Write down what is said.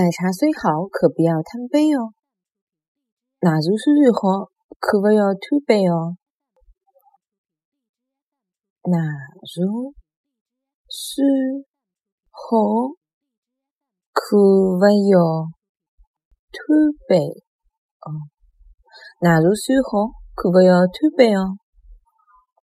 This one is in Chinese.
奶茶虽好，可不要贪杯哦。奶茶虽好，可不要贪杯哦。奶茶虽好，可不要贪杯哦。奶茶虽好，可不要贪杯哦。